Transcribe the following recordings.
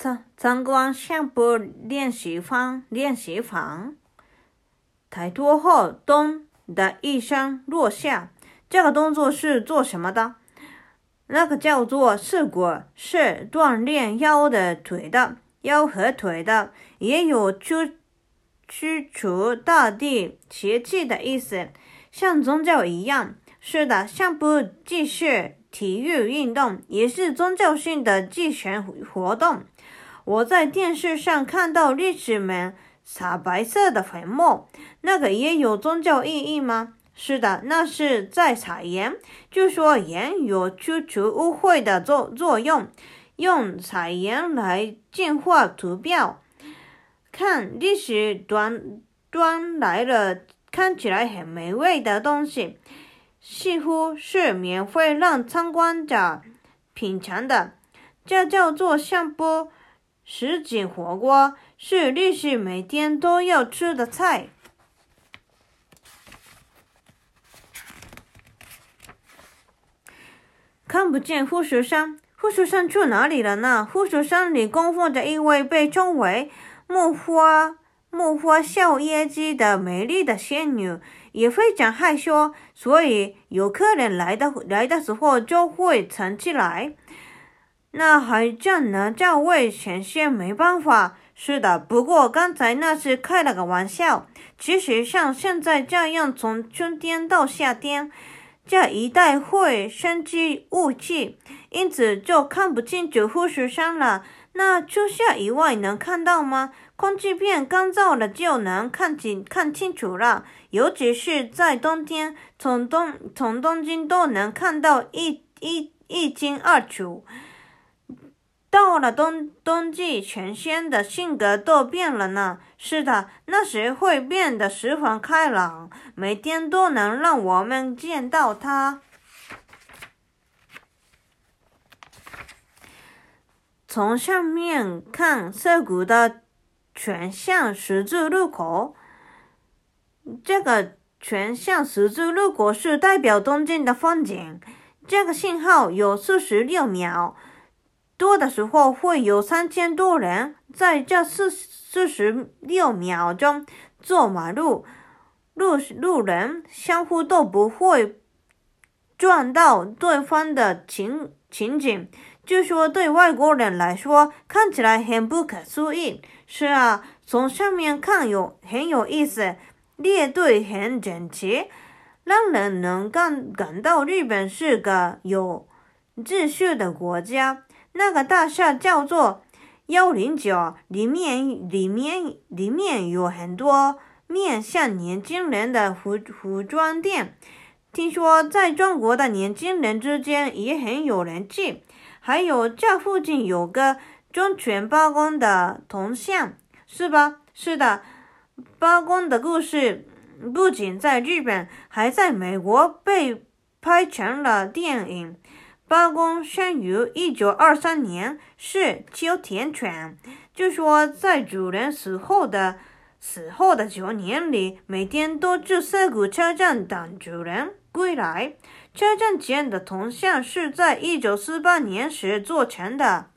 参参观相扑练习房，练习房。抬头后，咚的一声落下。这个动作是做什么的？那个叫做刺骨，是锻炼腰的腿的，腰和腿的，也有驱驱除大地邪气的意思，像宗教一样。是的，相扑既是体育运动，也是宗教性的祭神活动。我在电视上看到历史们撒白色的粉末，那个也有宗教意义吗？是的，那是在撒盐。据说盐有驱除污秽的作作用，用撒盐来净化图标。看，历史端端来了看起来很美味的东西，似乎是免费让参观者品尝的。这叫做相扑。什锦火锅是律师每天都要吃的菜。看不见富士山，富士山去哪里了呢？富士山里供奉着一位被称为木花木花笑耶姬的美丽的仙女，也非常害羞，所以有客人来的来的时候就会藏起来。那还叫呢？这位神仙没办法。是的，不过刚才那是开了个玩笑。其实像现在这样，从春天到夏天，这一带会升起雾气，因此就看不清楚富士山了。那初夏以外能看到吗？空气变干燥了，就能看清看清楚了。尤其是在冬天，从东从东京都能看到一一一清二楚。到了冬冬季，全仙的性格都变了呢。是的，那时会变得十分开朗，每天都能让我们见到他。从上面看，涩谷的全向十字路口，这个全向十字路口是代表东京的风景。这个信号有四十六秒。多的时候会有三千多人在这四四十六秒钟过马路，路路人相互都不会撞到对方的情情景，就说对外国人来说看起来很不可思议。是啊，从上面看有很有意思，列队很整齐，让人能感感到日本是个有秩序的国家。那个大厦叫做幺零九，里面里面里面有很多面向年轻人的服服装店，听说在中国的年轻人之间也很有人气。还有这附近有个忠犬八公的铜像，是吧？是的，八公的故事不仅在日本，还在美国被拍成了电影。八公生于一九二三年，是秋田犬。据说在主人死后的死后的九年里，每天都至涩谷车站等主人归来。车站前的铜像是在一九四八年时做成的。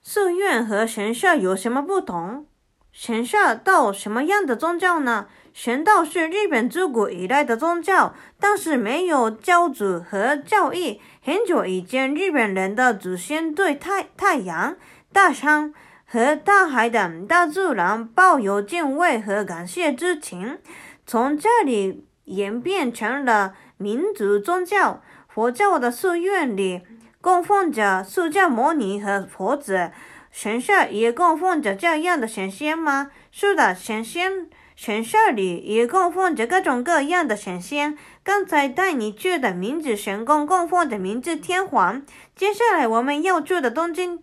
寺院和神社有什么不同？神社到什么样的宗教呢？神道是日本自古以来的宗教，但是没有教主和教义。很久以前，日本人的祖先对太太阳、大山和大海等大自然抱有敬畏和感谢之情，从这里演变成了民族宗教。佛教的寺院里供奉着释迦牟尼和佛子，神社也供奉着这样的神仙吗？是的，神仙。神社里也供奉着各种各样的神仙。刚才带你去的明治神宫供奉着明治天皇。接下来我们要去的东京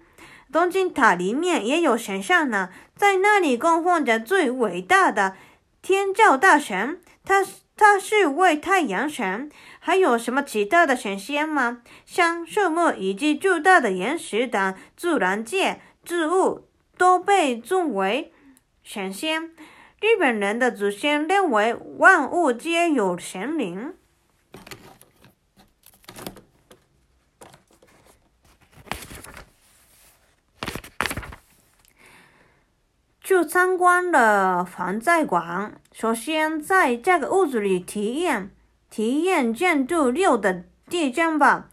东京塔里面也有神像呢，在那里供奉着最伟大的天照大神，他他是位太阳神。还有什么其他的神仙吗？像树木以及巨大的岩石等自然界之物都被尊为神仙。日本人的祖先认为万物皆有神灵。去参观了防灾馆，首先在这个屋子里体验体验建筑六的地震吧。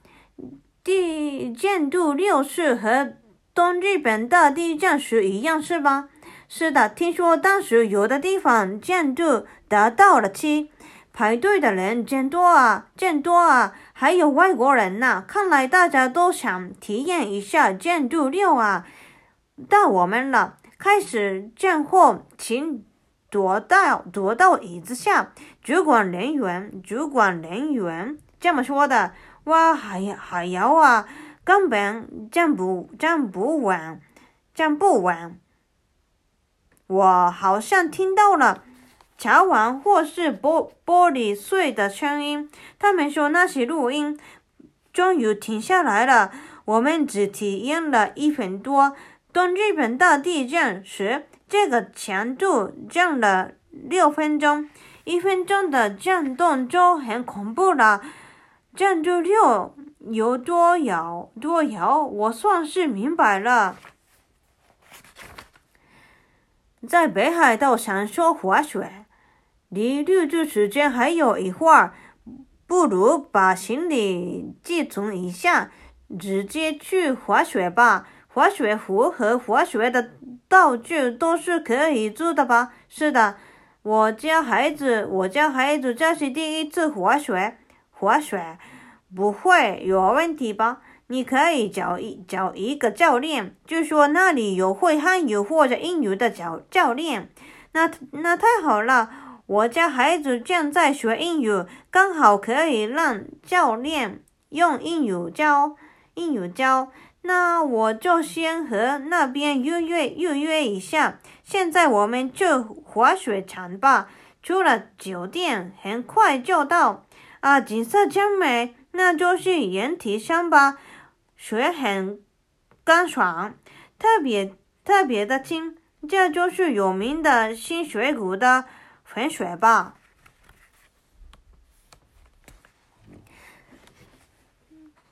地建筑六是和东日本大地震时一样，是吧？是的，听说当时有的地方建筑达到了七。排队的人真多啊，真多啊！还有外国人呢，看来大家都想体验一下建筑六啊。到我们了，开始降货，请躲到躲到椅子下。主管人员，主管人员这么说的。哇，还还要啊，根本站不站不稳，站不稳。我好像听到了。桥完或是玻玻璃碎的声音，他们说那些录音终于停下来了。我们只体验了一分多。当日本大地震时，这个强度降了六分钟，一分钟的震动就很恐怖了。震度六有多摇多摇，我算是明白了。在北海道享受滑雪。离入住时间还有一会儿，不如把行李寄存一下，直接去滑雪吧。滑雪服和滑雪的道具都是可以租的吧？是的，我家孩子，我家孩子这是第一次滑雪，滑雪不会有问题吧？你可以找一找一个教练，就说那里有会汉语或者英语的教教练，那那太好了。我家孩子正在学英语，刚好可以让教练用英语教英语教。那我就先和那边预约预约一下。现在我们去滑雪场吧，出了酒店很快就到。啊，景色真美，那就是岩体山吧。水很干爽，特别特别的清。这就是有名的新水谷的。粉水吧，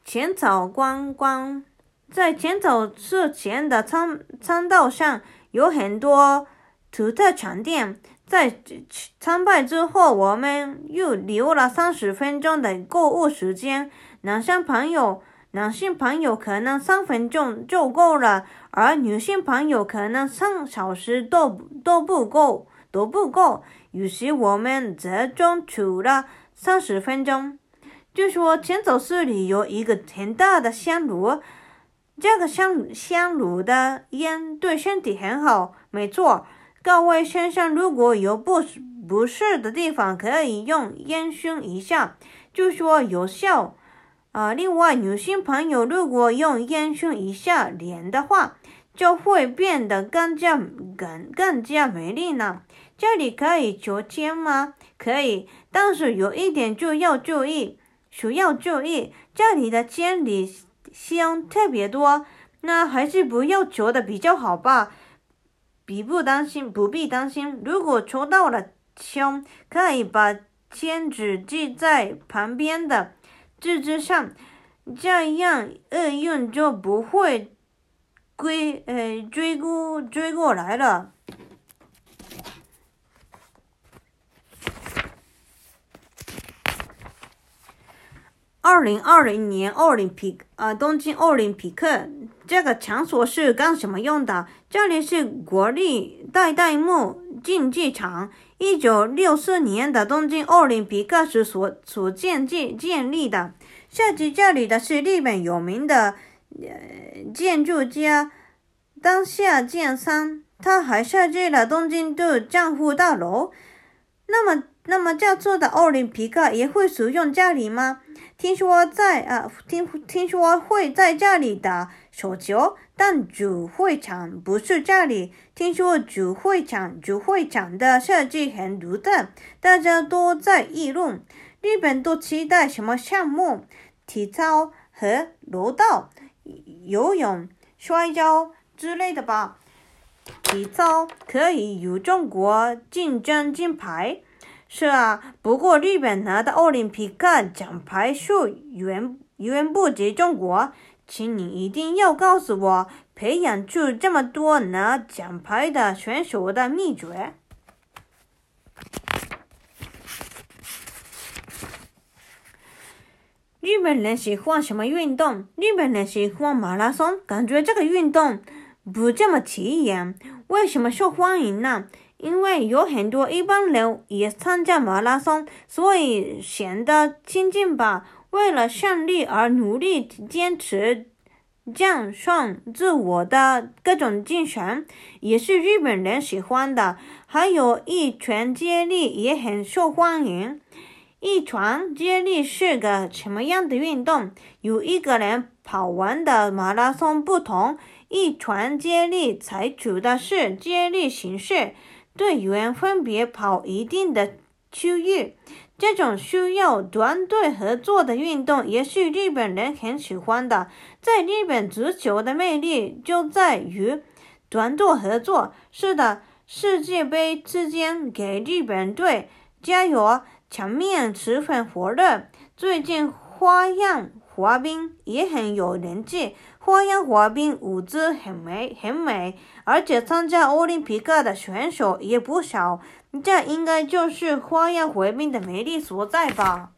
浅草观光，在浅草寺前的参参道上有很多土特产店。在参拜之后，我们又留了三十分钟的购物时间。男性朋友，男性朋友可能三分钟就够了，而女性朋友可能三小时都都不够，都不够。于是我们折中取了三十分钟。据说前走寺里有一个很大的香炉，这个香香炉的烟对身体很好。没错，各位先生如果有不不适的地方，可以用烟熏一下，据说有效。啊，另外女性朋友如果用烟熏一下脸的话，就会变得更加更更加美丽呢。这里可以求签吗？可以，但是有一点就要注意，需要注意，这里的签里香特别多，那还是不要求的比较好吧。必不担心，不必担心。如果抽到了签，可以把签纸记在旁边的字子上，这样厄运就不会归呃追过追过来了。二零二零年奥林匹克，呃，东京奥林匹克这个场所是干什么用的？这里是国立代代木竞技场，一九六四年的东京奥林匹克时所所建建建立的。设计这里的是日本有名的呃建筑家当下健三，他还设计了东京都政府大楼。那么，那么这次的奥林匹克也会使用这里吗？听说在啊，听听说会在这里打手球，但主会场不是这里。听说主会场主会场的设计很独特，大家都在议论。日本都期待什么项目？体操和柔道、游泳、摔跤之类的吧。体操可以与中国竞争金牌。是啊，不过日本拿的奥林匹克奖牌数远远不及中国。请你一定要告诉我培养出这么多拿奖牌的选手的秘诀。日本人喜欢什么运动？日本人喜欢马拉松，感觉这个运动不这么起眼。为什么受欢迎呢？因为有很多一般人也参加马拉松，所以显得亲近吧。为了胜利而努力坚持，战胜自我的各种精神，也是日本人喜欢的。还有一拳接力也很受欢迎。一拳接力是个什么样的运动？有一个人跑完的马拉松不同。一拳接力采取的是接力形式，队员分别跑一定的区域。这种需要团队合作的运动也是日本人很喜欢的。在日本足球的魅力就在于团队合作。是的，世界杯期间给日本队加油。场面十分火热，最近花样滑冰也很有人气。花样滑冰舞姿很美，很美，而且参加奥林匹克的选手也不少。这应该就是花样滑冰的魅力所在吧。